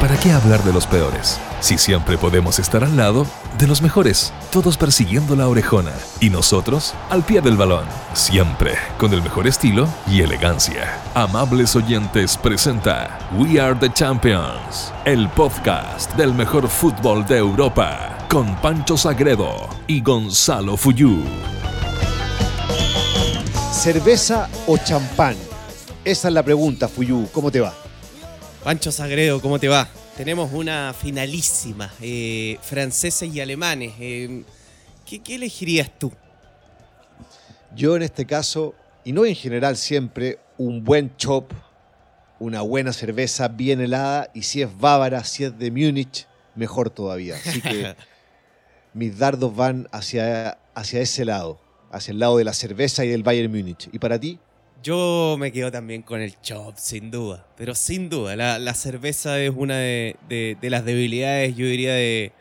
¿para qué hablar de los peores? Si siempre podemos estar al lado de los mejores, todos persiguiendo la orejona y nosotros al pie del balón, siempre con el mejor estilo y elegancia. Amables oyentes presenta We Are the Champions, el podcast del mejor fútbol de Europa, con Pancho Sagredo y Gonzalo Fuyú. ¿Cerveza o champán? Esa es la pregunta, Fuyú. ¿Cómo te va? Pancho Sagredo, ¿cómo te va? Tenemos una finalísima, eh, franceses y alemanes. Eh, ¿qué, ¿Qué elegirías tú? Yo en este caso, y no en general siempre, un buen chop, una buena cerveza bien helada, y si es bávara, si es de Múnich, mejor todavía. Así que mis dardos van hacia, hacia ese lado, hacia el lado de la cerveza y del Bayern Múnich. ¿Y para ti? Yo me quedo también con el chop, sin duda. Pero sin duda, la, cerveza es una de, las debilidades, yo diría, de,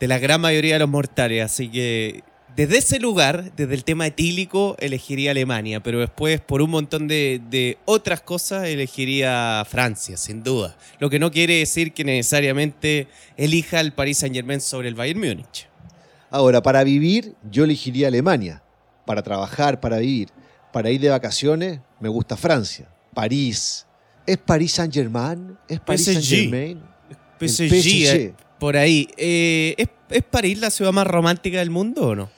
la gran mayoría de los mortales. Así que desde ese lugar, desde el tema etílico, elegiría Alemania. Pero después, por un montón de, de otras cosas, elegiría Francia, sin duda. Lo que no quiere decir que necesariamente elija el Paris Saint Germain sobre el Bayern Múnich. Ahora, para vivir, yo elegiría Alemania. Para trabajar, para vivir. Para ir de vacaciones, me gusta Francia. París. ¿Es París Saint-Germain? ¿Es París. Saint-Germain? El PSG, PSG. eh, por ahí. Eh, ¿es, ¿Es París la ciudad más romántica del mundo o no?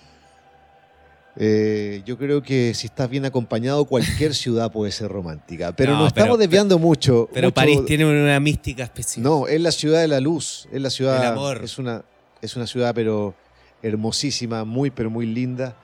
Eh, yo creo que si estás bien acompañado, cualquier ciudad puede ser romántica. Pero No, nos pero- estamos desviando mucho. Pero mucho- París tiene una mística específica. No, es la ciudad de la luz. Es la ciudad. Del amor. Es una, es una ciudad, pero hermosísima, muy, pero muy linda.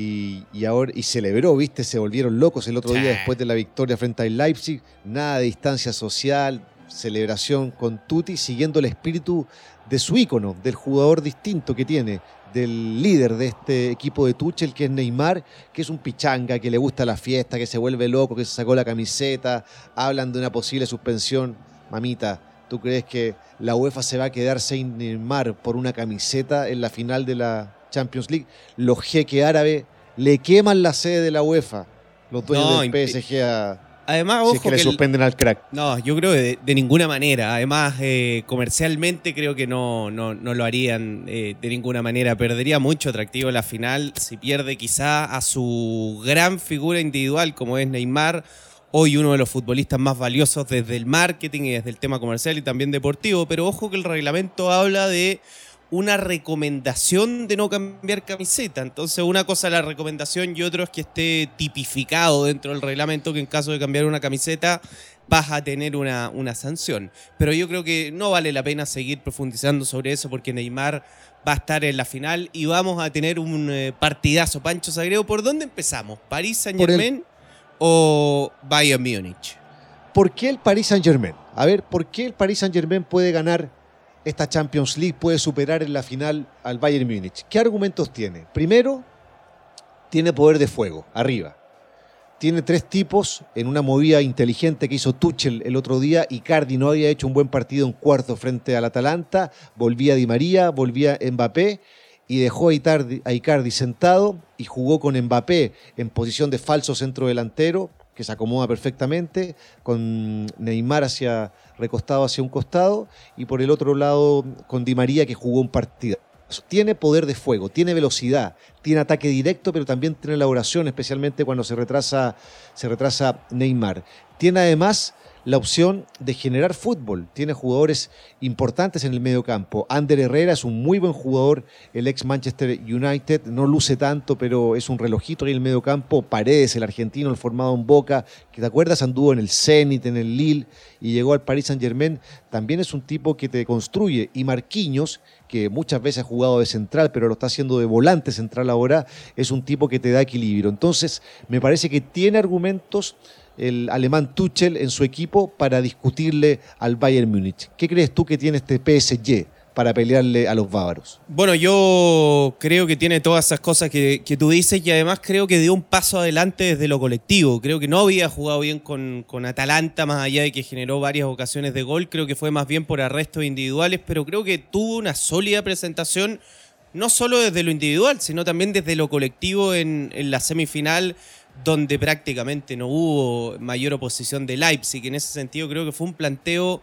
Y, y ahora y celebró, viste, se volvieron locos el otro día después de la victoria frente al Leipzig. Nada de distancia social, celebración con Tutti, siguiendo el espíritu de su ícono, del jugador distinto que tiene, del líder de este equipo de Tuchel, que es Neymar, que es un pichanga, que le gusta la fiesta, que se vuelve loco, que se sacó la camiseta, hablan de una posible suspensión. Mamita, ¿tú crees que la UEFA se va a quedar sin Neymar por una camiseta en la final de la Champions League? Los jeques árabes le queman la sede de la UEFA, los dueños No, del PSG, a, Además, si ojo es que le el- suspenden al crack. No, yo creo que de, de ninguna manera. Además, eh, comercialmente creo que no, no, no lo harían eh, de ninguna manera. Perdería mucho atractivo la final si pierde quizá a su gran figura individual como es Neymar, hoy uno de los futbolistas más valiosos desde el marketing y desde el tema comercial y también deportivo. Pero ojo que el reglamento habla de una recomendación de no cambiar camiseta. Entonces, una cosa es la recomendación y otro es que esté tipificado dentro del reglamento que en caso de cambiar una camiseta vas a tener una, una sanción. Pero yo creo que no vale la pena seguir profundizando sobre eso porque Neymar va a estar en la final y vamos a tener un eh, partidazo. Pancho Sagreo, ¿por dónde empezamos? ¿París Saint el- Germain o Bayern Múnich? ¿Por qué el Paris Saint-Germain? A ver, ¿por qué el Paris Saint-Germain puede ganar esta Champions League, puede superar en la final al Bayern Múnich? ¿Qué argumentos tiene? Primero, tiene poder de fuego, arriba. Tiene tres tipos en una movida inteligente que hizo Tuchel el otro día. Icardi no había hecho un buen partido en cuarto frente al Atalanta. Volvía Di María, volvía Mbappé y dejó a Icardi, a Icardi sentado y jugó con Mbappé en posición de falso centro delantero, que se acomoda perfectamente, con Neymar hacia, recostado hacia un costado y por el otro lado con Di María que jugó un partido. Tiene poder de fuego, tiene velocidad, tiene ataque directo, pero también tiene elaboración, especialmente cuando se retrasa, se retrasa Neymar. Tiene además la opción de generar fútbol. Tiene jugadores importantes en el medio campo. Ander Herrera es un muy buen jugador, el ex Manchester United. No luce tanto, pero es un relojito ahí en el medio campo. Paredes, el argentino, el formado en Boca, que te acuerdas anduvo en el Zenit, en el Lille y llegó al Paris Saint Germain. También es un tipo que te construye. Y Marquinhos, que muchas veces ha jugado de central, pero lo está haciendo de volante central ahora, es un tipo que te da equilibrio. Entonces, me parece que tiene argumentos el alemán Tuchel en su equipo para discutirle al Bayern Múnich. ¿Qué crees tú que tiene este PSG para pelearle a los bávaros? Bueno, yo creo que tiene todas esas cosas que, tú dices y además creo que dio un paso adelante desde lo colectivo. Creo que no había jugado bien con, con Atalanta, más allá de que generó varias ocasiones de gol. Creo que fue más bien por arrestos individuales, pero creo que tuvo una sólida presentación, no solo desde lo individual, sino también desde lo colectivo en, en la semifinal donde prácticamente no hubo mayor oposición de Leipzig. En ese sentido creo que fue un planteo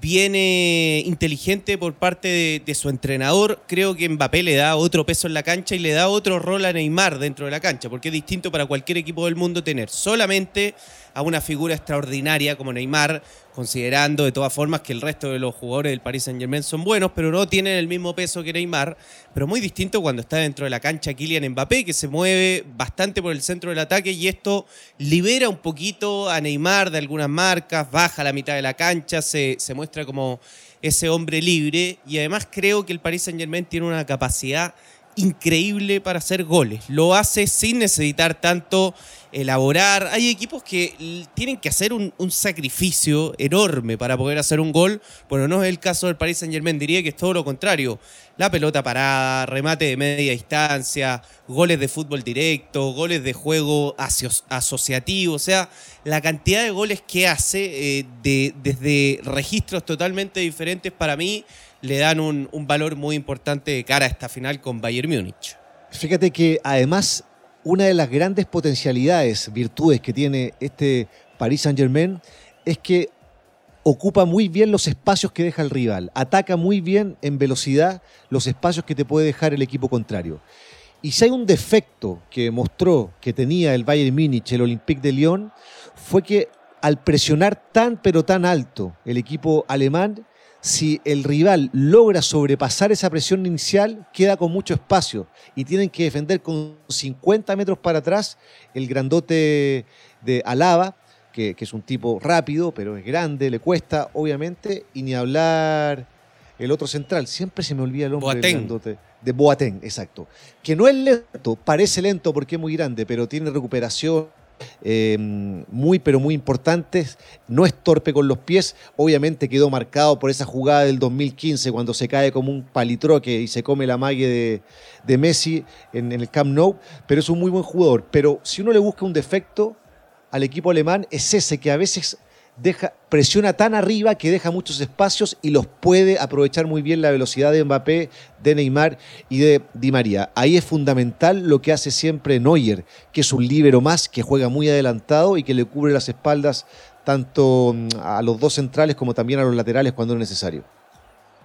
viene inteligente por parte de, su entrenador. Creo que Mbappé le da otro peso en la cancha y le da otro rol a Neymar dentro de la cancha, porque es distinto para cualquier equipo del mundo tener solamente a una figura extraordinaria como Neymar, considerando de todas formas que el resto de los jugadores del Paris Saint Germain son buenos, pero no tienen el mismo peso que Neymar. Pero muy distinto cuando está dentro de la cancha Kylian Mbappé, que se mueve bastante por el centro del ataque y esto libera un poquito a Neymar de algunas marcas, baja la mitad de la cancha, se, se muestra como ese hombre libre y además creo que el Paris Saint Germain tiene una capacidad increíble para hacer goles. Lo hace sin necesitar tanto elaborar. Hay equipos que tienen que hacer un, sacrificio enorme para poder hacer un gol. Bueno, no es el caso del Paris Saint Germain, diría que es todo lo contrario. La pelota parada, remate de media distancia, goles de fútbol directo, goles de juego asociativo. O sea, la cantidad de goles que hace eh, de, desde registros totalmente diferentes para mí le dan un, valor muy importante de cara a esta final con Bayern Múnich. Fíjate que además una de las grandes potencialidades, virtudes que tiene este Paris Saint-Germain es que ocupa muy bien los espacios que deja el rival, ataca muy bien en velocidad los espacios que te puede dejar el equipo contrario. Y si hay un defecto que mostró que tenía el Bayern Múnich, el Olympique de Lyon, fue que al presionar tan pero tan alto el equipo alemán, si el rival logra sobrepasar esa presión inicial, queda con mucho espacio y tienen que defender con 50 metros para atrás el grandote de Alaba, que, es un tipo rápido, pero es grande, le cuesta, obviamente, y ni hablar el otro central, siempre se me olvida el nombre del grandote. De Boateng, exacto. Que no es lento, parece lento porque es muy grande, pero tiene recuperación, Em, muy, pero muy importantes. No es torpe con los pies. Obviamente quedó marcado por esa jugada del 2015 cuando se cae como un palitroque y se come la mague de, Messi en, en, el Camp Nou. Pero es un muy buen jugador. Pero si uno le busca un defecto al equipo alemán, es ese que a veces presiona tan arriba que deja muchos espacios y los puede aprovechar muy bien la velocidad de Mbappé, de Neymar y de Di María. Ahí es fundamental lo que hace siempre Neuer, que es un líbero más, que juega muy adelantado y que le cubre las espaldas tanto mm, a los dos centrales como también a los laterales cuando es necesario.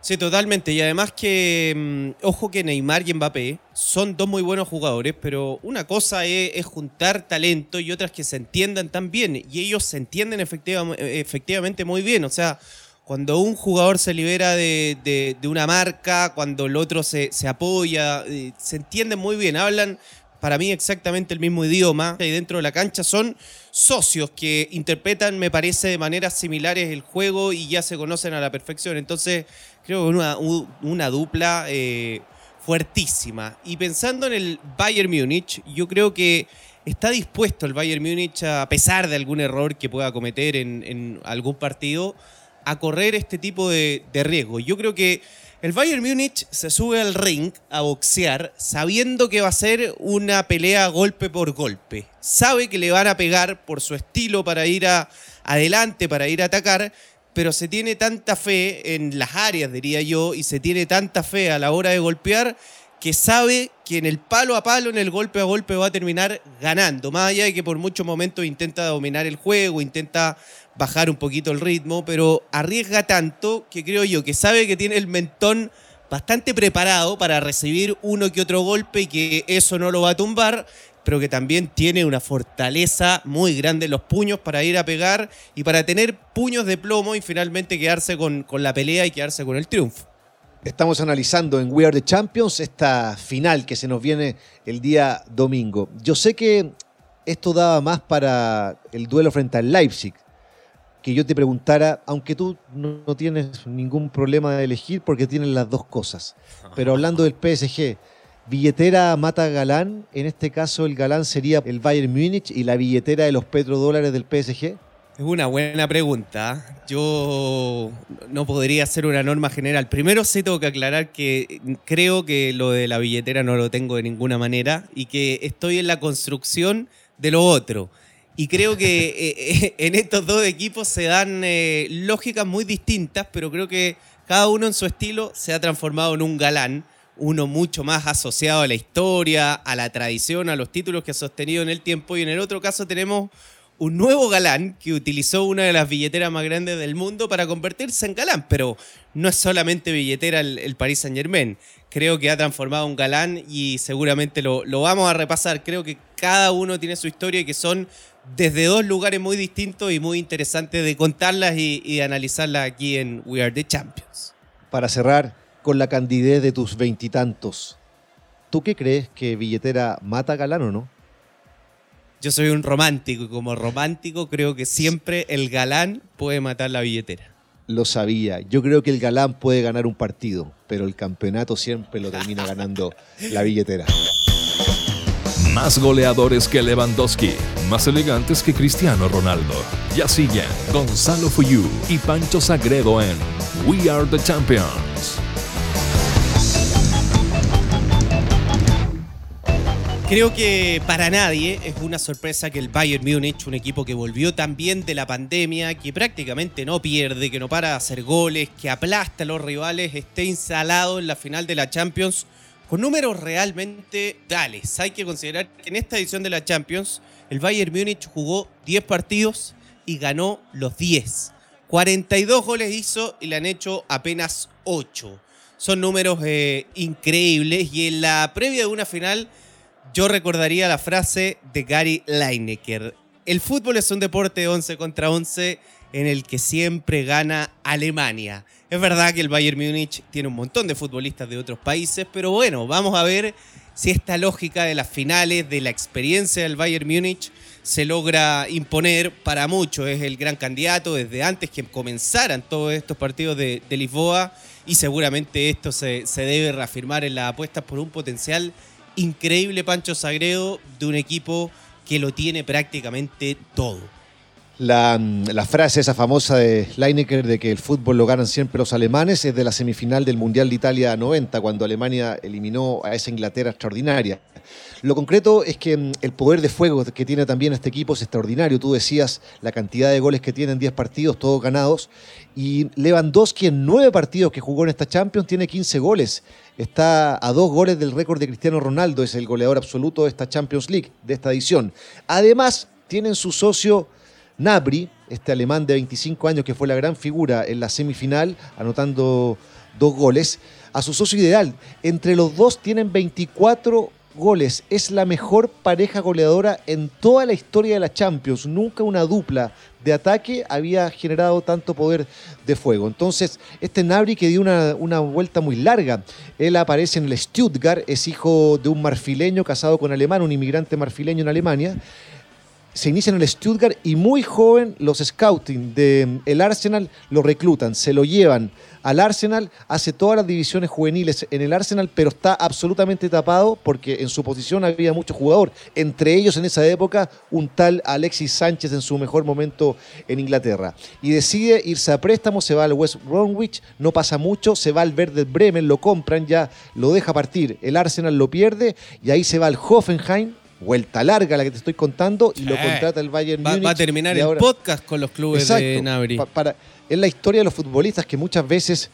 Sí, totalmente. Y además que, mm, ojo que Neymar y Mbappé son dos muy buenos jugadores, pero una cosa es, juntar talento y otra es que se entiendan tan bien. Y ellos se entienden efectivamente muy bien. O sea, cuando un jugador se libera de, una marca, cuando el otro se, se apoya, eh, se entienden muy bien. Hablan para mí exactamente el mismo idioma y dentro de la cancha son socios que interpretan, me parece, de maneras similares el juego y ya se conocen a la perfección. Entonces, creo que una, una dupla eh, fuertísima. Y pensando en el Bayern Múnich, yo creo que está dispuesto el Bayern Múnich, a pesar de algún error que pueda cometer en, algún partido, a correr este tipo de, de riesgo. Yo creo que el Bayern Múnich se sube al ring a boxear sabiendo que va a ser una pelea golpe por golpe. Sabe que le van a pegar por su estilo para ir a, adelante, para ir a atacar, pero se tiene tanta fe en las áreas, diría yo, y se tiene tanta fe a la hora de golpear que sabe que en el palo a palo, en el golpe a golpe va a terminar ganando, más allá de que por muchos momentos intenta dominar el juego, intenta bajar un poquito el ritmo, pero arriesga tanto que creo yo que sabe que tiene el mentón bastante preparado para recibir uno que otro golpe y que eso no lo va a tumbar, pero que también tiene una fortaleza muy grande en los puños para ir a pegar y para tener puños de plomo y finalmente quedarse con, con la pelea y quedarse con el triunfo. Estamos analizando en We Are the Champions esta final que se nos viene el día domingo. Yo sé que esto daba más para el duelo frente al Leipzig, que yo te preguntara, aunque tú no, tienes ningún problema de elegir porque tienes las dos cosas, pero hablando del PSG, billetera mata galán, en este caso el galán sería el Bayern Múnich y la billetera de los petrodólares del PSG. Es una buena pregunta. Yo no podría hacer una norma general. Primero sí tengo que aclarar que creo que lo de la billetera no lo tengo de ninguna manera y que estoy en la construcción de lo otro. Y creo que eh, eh, en estos dos equipos se dan eh, lógicas muy distintas, pero creo que cada uno en su estilo se ha transformado en un galán, uno mucho más asociado a la historia, a la tradición, a los títulos que ha sostenido en el tiempo, y en el otro caso tenemos un nuevo galán que utilizó una de las billeteras más grandes del mundo para convertirse en galán, pero no es solamente billetera el, Paris Saint Germain. Creo que ha transformado un galán y seguramente lo, vamos a repasar. Creo que cada uno tiene su historia y que son desde dos lugares muy distintos y muy interesantes de contarlas y, y analizarlas aquí en We Are the Champions. Para cerrar con la candidez de tus veintitantos, ¿tú qué crees que billetera mata galán o no? Yo soy un romántico y como romántico creo que siempre el galán puede matar la billetera. Lo sabía. Yo creo que el galán puede ganar un partido, pero el campeonato siempre lo termina ganando la billetera. Más goleadores que Lewandowski, más elegantes que Cristiano Ronaldo. Ya siguen Gonzalo Fuyú y Pancho Sagredo en We Are the Champions. Creo que para nadie es una sorpresa que el Bayern Múnich, un equipo que volvió también de la pandemia, que prácticamente no pierde, que no para de hacer goles, que aplasta a los rivales, esté instalado en la final de la Champions con números realmente tales. Hay que considerar que en esta edición de la Champions el Bayern Múnich jugó 10 partidos y ganó los 10. 42 goles hizo y le han hecho apenas 8. Son números eh, increíbles y en la previa de una final yo recordaría la frase de Gary Lineker. El fútbol es un deporte 11 contra 11 en el que siempre gana Alemania. Es verdad que el Bayern Múnich tiene un montón de futbolistas de otros países, pero bueno, vamos a ver si esta lógica de las finales, de la experiencia del Bayern Múnich, se logra imponer para muchos. Es el gran candidato desde antes que comenzaran todos estos partidos de, Lisboa y seguramente esto se, se debe reafirmar en las apuestas por un potencial increíble Pancho Sagredo de un equipo que lo tiene prácticamente todo. La, frase esa famosa de Leinecker de que el fútbol lo ganan siempre los alemanes es de la semifinal del Mundial de Italia 90, cuando Alemania eliminó a esa Inglaterra extraordinaria. Lo concreto es que mm, el poder de fuego que tiene también este equipo es extraordinario. Tú decías la cantidad de goles que tienen 10 partidos, todos ganados. Y Lewandowski en 9 partidos que jugó en esta Champions tiene 15 goles. Está a dos goles del récord de Cristiano Ronaldo, es el goleador absoluto de esta Champions League, de esta edición. Además, tienen su socio Nabri, este alemán de 25 años que fue la gran figura en la semifinal, anotando dos goles, a su socio ideal. Entre los dos tienen 24 goles. Es la mejor pareja goleadora en toda la historia de la Champions. Nunca una dupla de ataque había generado tanto poder de fuego. Entonces, este Nabri que dio una, una, vuelta muy larga. Él aparece en el Stuttgart, es hijo de un marfileño casado con alemán, un inmigrante marfileño en Alemania se inicia en el Stuttgart y muy joven los scouting del Arsenal lo reclutan, se lo llevan al Arsenal, hace todas las divisiones juveniles en el Arsenal, pero está absolutamente tapado porque en su posición había mucho jugador, entre ellos en esa época un tal Alexis Sánchez en su mejor momento en Inglaterra. Y decide irse a préstamo, se va al West Bromwich, no pasa mucho, se va al Verde Bremen, lo compran, ya lo deja partir, el Arsenal lo pierde y ahí se va al Hoffenheim, vuelta larga la que te estoy contando y lo contrata el Bayern va, Múnich. Va a terminar el podcast con los clubes de Nabri. para, es la historia de los futbolistas que muchas veces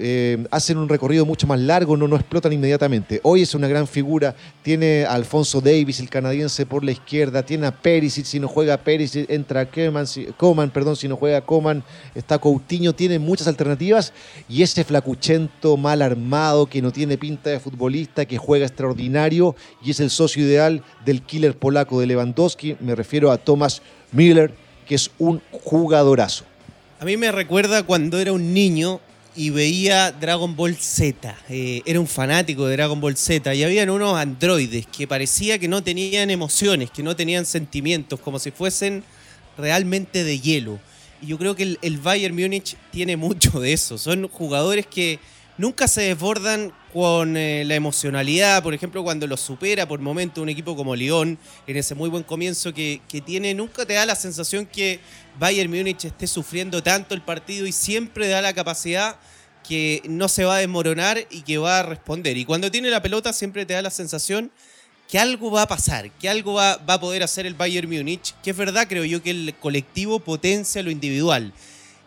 eh, hacen un recorrido mucho más largo, no, no explotan inmediatamente. Hoy es una gran figura, tiene a Alfonso Davis, el canadiense, por la izquierda, tiene a Perisic, si no juega Perisic, entra si, Coman, perdón, si no juega Coman, está Coutinho, tiene muchas alternativas y ese flacuchento mal armado que no tiene pinta de futbolista, que juega extraordinario y es el socio ideal del killer polaco de Lewandowski, me refiero a Thomas Müller, que es un jugadorazo. A mí me recuerda cuando era un niño y veía Dragon Ball Z. Eh, era un fanático de Dragon Ball Z y habían unos androides que parecía que no tenían emociones, que no tenían sentimientos, como si fuesen realmente de hielo. Y yo creo que el, el Bayern Múnich tiene mucho de eso. Son jugadores que nunca se desbordan con eh, la emocionalidad, por ejemplo, cuando lo supera por momento un equipo como Lyon, en ese muy buen comienzo que, que, tiene, nunca te da la sensación que Bayern Múnich esté sufriendo tanto el partido y siempre da la capacidad que no se va a desmoronar y que va a responder. Y cuando tiene la pelota siempre te da la sensación que algo va a pasar, que algo va, va a poder hacer el Bayern Múnich, que es verdad, creo yo, que el colectivo potencia lo individual.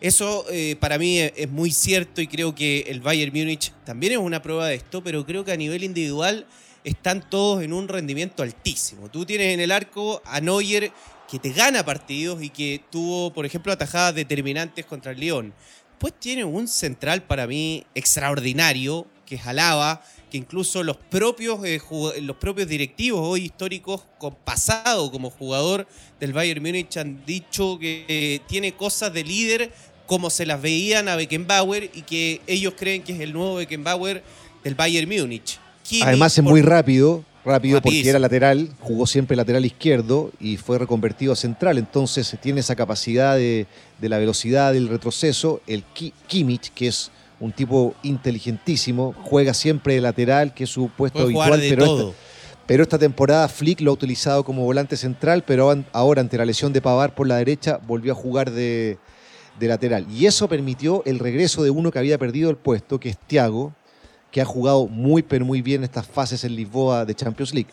Eso eh, para mí es muy cierto y creo que el Bayern Múnich también es una prueba de esto, pero creo que a nivel individual están todos en un rendimiento altísimo. Tú tienes en el arco a Neuer que te gana partidos y que tuvo, por ejemplo, atajadas determinantes contra el León. Después tiene un central para mí extraordinario, que es Alaba, que incluso los propios, eh, los propios directivos hoy históricos con pasado como jugador del Bayern Múnich han dicho que eh, tiene cosas de líder como se las veían a Beckenbauer y que ellos creen que es el nuevo Beckenbauer del Bayern Múnich. Además es muy rápido, rápido porque era lateral, jugó siempre lateral izquierdo y fue reconvertido a central, entonces tiene esa capacidad de, la velocidad, del retroceso. El Kimmich, que es un tipo inteligentísimo, juega siempre de lateral, que es su puesto habitual, pero esta, pero esta temporada Flick lo ha utilizado como volante central, pero ahora ante la lesión de Pavar por la derecha volvió a jugar de, de lateral. Y eso permitió el regreso de uno que había perdido el puesto, que es Thiago, que ha jugado muy, pero muy bien estas fases en Lisboa de Champions League.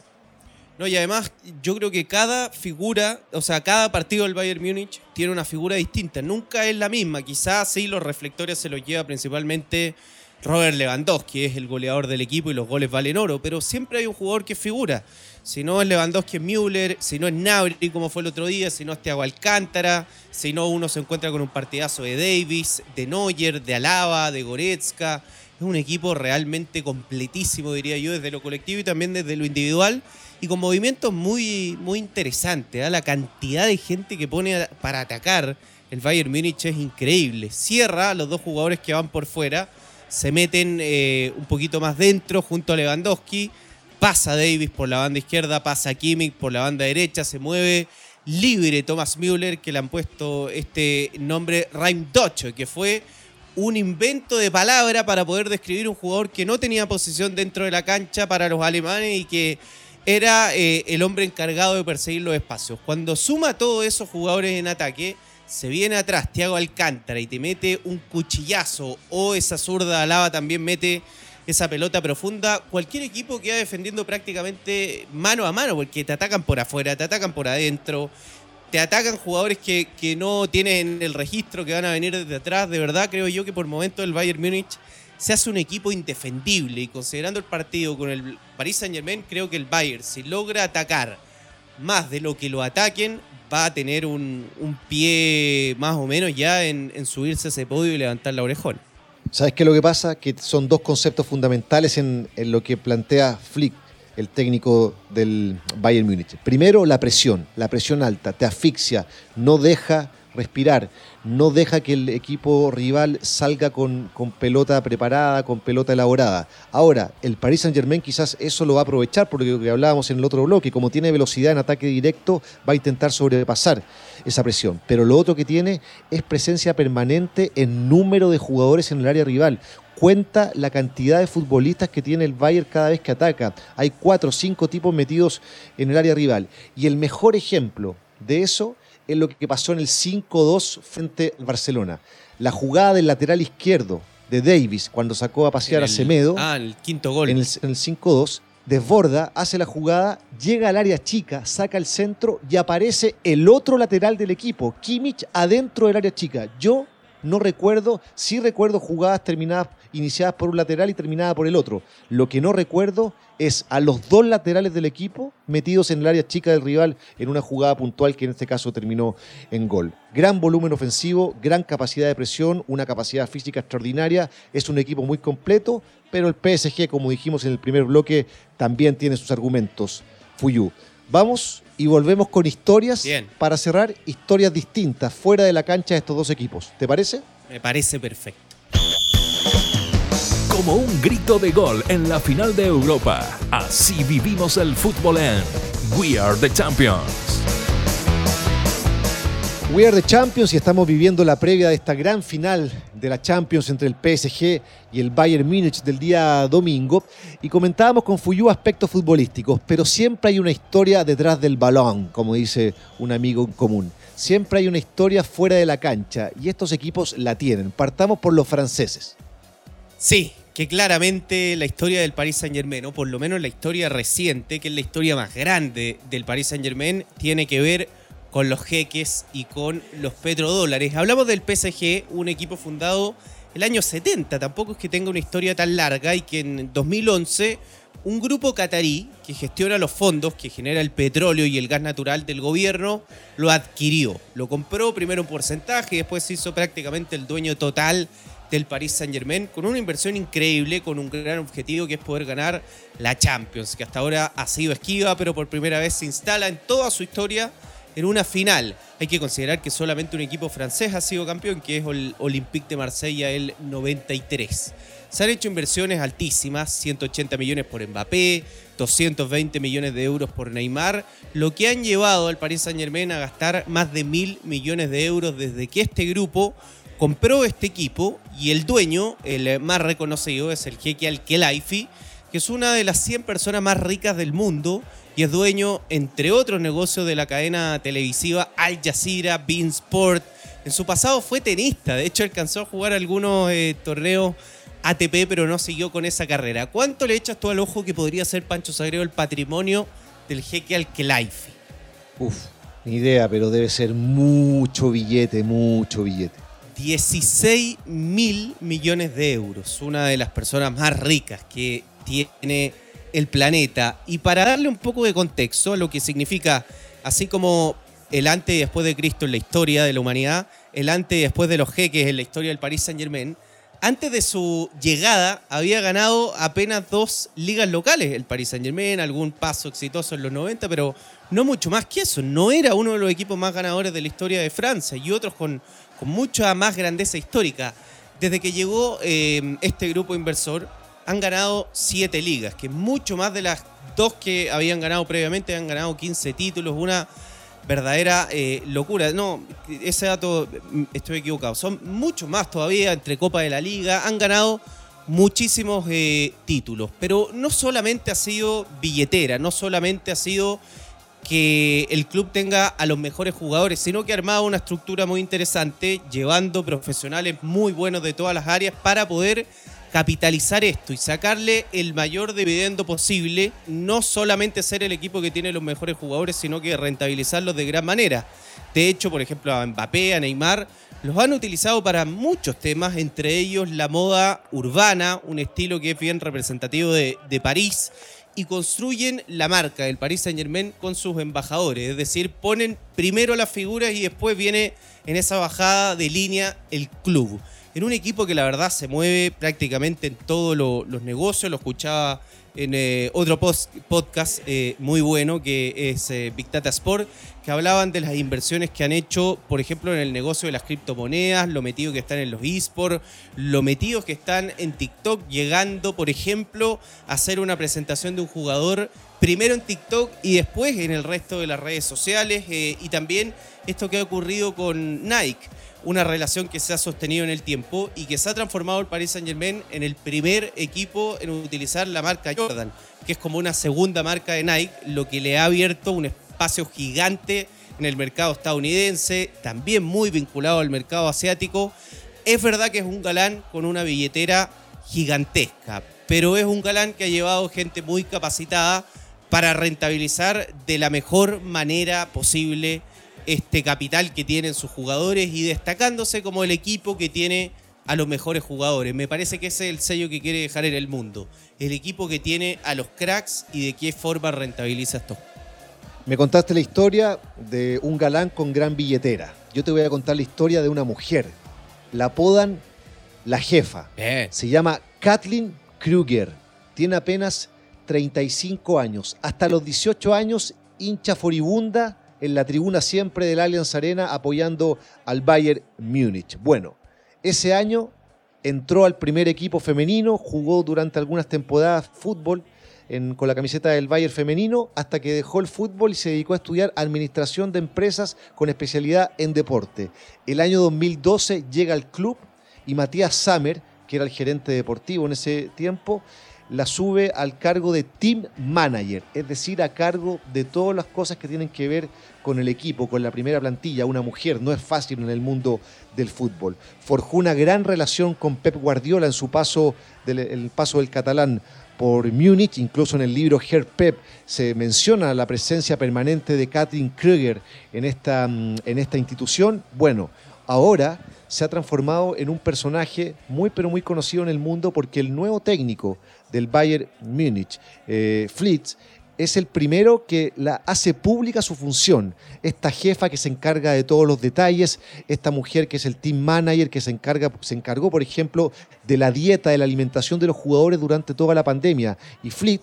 No, y además yo creo que cada figura, o sea, cada partido del Bayern Múnich tiene una figura distinta. Nunca es la misma. Quizás sí los reflectores se los lleva principalmente Robert Lewandowski, es el goleador del equipo y los goles valen oro, pero siempre hay un jugador que figura. Si no es Lewandowski es Müller, si no es Nabri como fue el otro día, si no es Thiago Alcántara, si no uno se encuentra con un partidazo de Davis, de Neuer, de Alaba, de Goretzka. Es un equipo realmente completísimo, diría yo, desde lo colectivo y también desde lo individual. Y con movimientos muy, muy interesantes. ¿eh? La cantidad de gente que pone para atacar el Bayern Múnich es increíble. Cierra a los dos jugadores que van por fuera, se meten eh, un poquito más dentro junto a Lewandowski. Pasa Davis por la banda izquierda, pasa Kimmich por la banda derecha, se mueve libre Thomas Müller, que le han puesto este nombre Raim Docho, que fue un invento de palabra para poder describir un jugador que no tenía posición dentro de la cancha para los alemanes y que era eh, el hombre encargado de perseguir los espacios. Cuando suma todos esos jugadores en ataque, se viene atrás Thiago Alcántara y te mete un cuchillazo o esa zurda alaba también mete esa pelota profunda, cualquier equipo queda defendiendo prácticamente mano a mano porque te atacan por afuera, te atacan por adentro, te atacan jugadores que, que, no tienen el registro, que van a venir desde atrás. De verdad, creo yo que por momento el Bayern Múnich se hace un equipo indefendible. Y considerando el partido con el Paris Saint Germain, creo que el Bayern, si logra atacar más de lo que lo ataquen, va a tener un, pie más o menos ya en, subirse a ese podio y levantar la orejón. ¿Sabes qué es lo que pasa? Que son dos conceptos fundamentales en, en lo que plantea Flick el técnico del Bayern Múnich. Primero, la presión, la presión alta, te asfixia, no deja respirar, no deja que el equipo rival salga con, con, pelota preparada, con pelota elaborada. Ahora, el Paris Saint Germain quizás eso lo va a aprovechar, porque lo que hablábamos en el otro bloque, como tiene velocidad en ataque directo, va a intentar sobrepasar esa presión. Pero lo otro que tiene es presencia permanente en número de jugadores en el área rival cuenta la cantidad de futbolistas que tiene el Bayern cada vez que ataca. Hay cuatro o cinco tipos metidos en el área rival. Y el mejor ejemplo de eso es lo que pasó en el 5-2 frente al Barcelona. La jugada del lateral izquierdo de Davis cuando sacó a pasear a Semedo. Ah, el quinto gol. En el, el 5-2 desborda, hace la jugada, llega al área chica, saca el centro y aparece el otro lateral del equipo, Kimmich, adentro del área chica. Yo no recuerdo, sí recuerdo jugadas terminadas, iniciadas por un lateral y terminadas por el otro. Lo que no recuerdo es a los dos laterales del equipo metidos en el área chica del rival en una jugada puntual que en este caso terminó en gol. Gran volumen ofensivo, gran capacidad de presión, una capacidad física extraordinaria. Es un equipo muy completo, pero el PSG, como dijimos en el primer bloque, también tiene sus argumentos. Fuyu. Vamos y volvemos con historias para cerrar historias distintas fuera de la cancha de estos dos equipos. ¿Te parece? Me parece perfecto. Como un grito de gol en la final de Europa, así vivimos el fútbol en We Are the Champions. We are the Champions y estamos viviendo la previa de esta gran final de la Champions entre el PSG y el Bayern Múnich del día domingo y comentábamos con Fuyu aspectos futbolísticos, pero siempre hay una historia detrás del balón, como dice un amigo en común. Siempre hay una historia fuera de la cancha y estos equipos la tienen. Partamos por los franceses. Sí, que claramente la historia del Paris Saint Germain, o por lo menos la historia reciente, que es la historia más grande del Paris Saint Germain, tiene que ver con los jeques y con los petrodólares. Hablamos del PSG, un equipo fundado el año 70, tampoco es que tenga una historia tan larga y que en 2011 un grupo catarí que gestiona los fondos que genera el petróleo y el gas natural del gobierno lo adquirió. Lo compró primero un porcentaje y después se hizo prácticamente el dueño total del Paris Saint Germain con una inversión increíble, con un gran objetivo que es poder ganar la Champions, que hasta ahora ha sido esquiva, pero por primera vez se instala en toda su historia en una final. Hay que considerar que solamente un equipo francés ha sido campeón, que es el Olympique de Marsella el 93. Se han hecho inversiones altísimas, 180 millones por Mbappé, 220 millones de euros por Neymar, lo que han llevado al Paris Saint Germain a gastar más de mil millones de euros desde que este grupo compró este equipo y el dueño, el más reconocido, es el jeque Al-Khelaifi, que es una de las 100 personas más ricas del mundo y es dueño, entre otros negocios, de la cadena televisiva Al Jazeera, Bean Sport. En su pasado fue tenista, de hecho alcanzó a jugar algunos eh, torneos ATP, pero no siguió con esa carrera. ¿Cuánto le echas tú al ojo que podría ser Pancho Sagreo el patrimonio del jeque Al-Khelaifi? Uf, ni idea, pero debe ser mucho billete, mucho billete. 16 mil millones de euros, una de las personas más ricas que tiene el planeta. Y para darle un poco de contexto a lo que significa, así como el antes y después de Cristo en la historia de la humanidad, el antes y después de los jeques en la historia del Paris Saint Germain, antes de su llegada había ganado apenas dos ligas locales, el Paris Saint Germain, algún paso exitoso en los 90, pero no mucho más que eso. No era uno de los equipos más ganadores de la historia de Francia y otros con, con mucha más grandeza histórica. Desde que llegó eh, este grupo inversor, han ganado siete ligas, que mucho más de las dos que habían ganado previamente, han ganado 15 títulos, una verdadera eh, locura. No, ese dato mm, estoy equivocado. Son muchos más todavía entre Copa de la Liga. Han ganado muchísimos eh, títulos. Pero no solamente ha sido billetera, no solamente ha sido que el club tenga a los mejores jugadores, sino que ha armado una estructura muy interesante, llevando profesionales muy buenos de todas las áreas para poder capitalizar esto y sacarle el mayor dividendo posible, no solamente ser el equipo que tiene los mejores jugadores, sino que rentabilizarlos de gran manera. De hecho, por ejemplo, a Mbappé, a Neymar, los han utilizado para muchos temas, entre ellos la moda urbana, un estilo que es bien representativo de, de París, y construyen la marca del Paris Saint Germain con sus embajadores, es decir, ponen primero las figuras y después viene en esa bajada de línea el club en un equipo que la verdad se mueve prácticamente en todos los negocios. Lo escuchaba en eh, otro podcast eh, muy bueno que es eh, Big Data Sport, que hablaban de las inversiones que han hecho, por ejemplo, en el negocio de las criptomonedas, lo metido que están en los esports, lo metidos que están en TikTok, llegando, por ejemplo, a hacer una presentación de un jugador primero en TikTok y después en el resto de las redes sociales, y también esto que ha ocurrido con Nike una relación que se ha sostenido en el tiempo y que se ha transformado el Paris Saint Germain en el primer equipo en utilizar la marca Jordan, que es como una segunda marca de Nike, lo que le ha abierto un espacio gigante en el mercado estadounidense, también muy vinculado al mercado asiático. Es verdad que es un galán con una billetera gigantesca, pero es un galán que ha llevado gente muy capacitada para rentabilizar de la mejor manera posible este capital que tienen sus jugadores y destacándose como el equipo que tiene a los mejores jugadores. Me parece que ese es el sello que quiere dejar en el mundo. El equipo que tiene a los cracks y de qué forma rentabiliza esto. Me contaste la historia de un galán con gran billetera. Yo te voy a contar la historia de una mujer. La apodan la jefa. Se llama Kathleen Kruger. Tiene apenas 35 años. Hasta los 18 años, hincha furibunda en la tribuna siempre del Allianz Arena apoyando al Bayern Múnich. Bueno, ese año entró al primer equipo femenino, jugó durante algunas temporadas fútbol con la camiseta del Bayern femenino hasta que dejó el fútbol y se dedicó a estudiar administración de empresas con especialidad en deporte. El año 2012 llega al club y Matías Samer, que era el gerente deportivo en ese tiempo, la sube al cargo de team manager, es decir, a cargo de todas las cosas que tienen que ver con el equipo, con la primera plantilla. Una mujer no es fácil en el mundo del fútbol. Forjó una gran relación con Pep Guardiola en su paso del, el paso del catalán por Múnich, incluso en el libro Her Pep se menciona la presencia permanente de Katrin Krüger en esta, mm, en esta institución. Bueno, ahora se ha transformado en un personaje muy pero muy conocido en el mundo porque el nuevo técnico del Bayern Múnich, eh, Fleets, es el primero que la hace pública su función. Esta jefa que se encarga de todos los detalles, esta mujer que es el team manager que se, encarga, se encargó, por ejemplo, de la dieta, de la alimentación de los jugadores durante toda la pandemia. Y Fleet,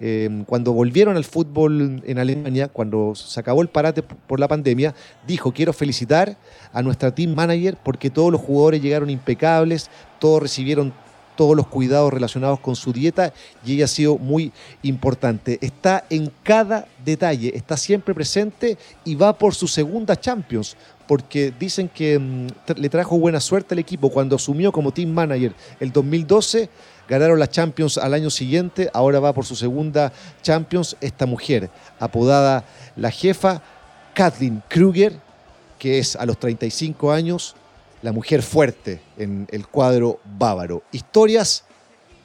eh, cuando volvieron al fútbol en Alemania, cuando se acabó el parate por la pandemia, dijo, quiero felicitar a nuestra team manager porque todos los jugadores llegaron impecables, todos recibieron todos los cuidados relacionados con su dieta y ella ha sido muy importante. Está en cada detalle, está siempre presente y va por su segunda Champions, porque dicen que mm, le trajo buena suerte al equipo cuando asumió como team manager el 2012. Ganaron la Champions al año siguiente, ahora va por su segunda Champions. Esta mujer, apodada la jefa, Kathleen Kruger, que es a los 35 años la mujer fuerte en el cuadro bávaro. Historias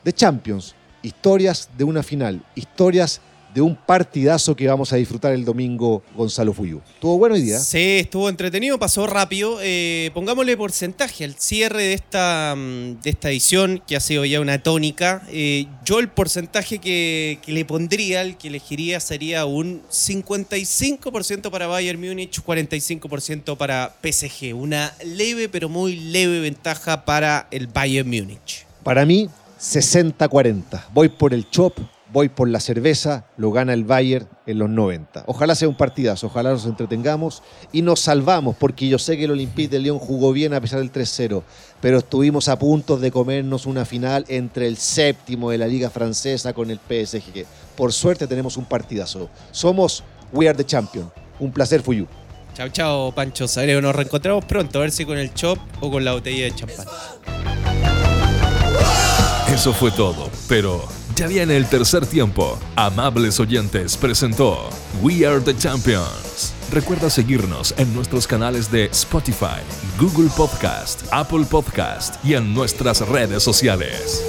de Champions, historias de una final, historias de un partidazo que vamos a disfrutar el domingo, Gonzalo Fuyú. ¿Estuvo bueno hoy día? Sí, estuvo entretenido, pasó rápido. Eh, pongámosle porcentaje al cierre de esta, mm, de esta edición, que ha sido ya una tónica. Eh, yo el porcentaje que, que, le pondría, el que elegiría, sería un 55% para Bayern Múnich, 45% para PSG. Una leve, pero muy leve ventaja para el Bayern Múnich. Para mí, 60-40. Voy por el chop voy por la cerveza, lo gana el Bayern en los 90. Ojalá sea un partidazo, ojalá nos entretengamos y nos salvamos, porque yo sé que el Olympique de Lyon jugó bien a pesar del 3-0, pero estuvimos a punto de comernos una final entre el séptimo de la Liga Francesa con el PSG. Por suerte tenemos un partidazo. Somos We Are the Champion. Un placer, Fuyu. Chao, chao, Pancho Sagreo. Nos reencontramos pronto, a ver si con el chop o con la botella de champán. Eso fue todo, pero ya viene el tercer tiempo. Amables oyentes presentó We Are the Champions. Recuerda seguirnos en nuestros canales de Spotify, Google Podcast, Apple Podcast y en nuestras redes sociales.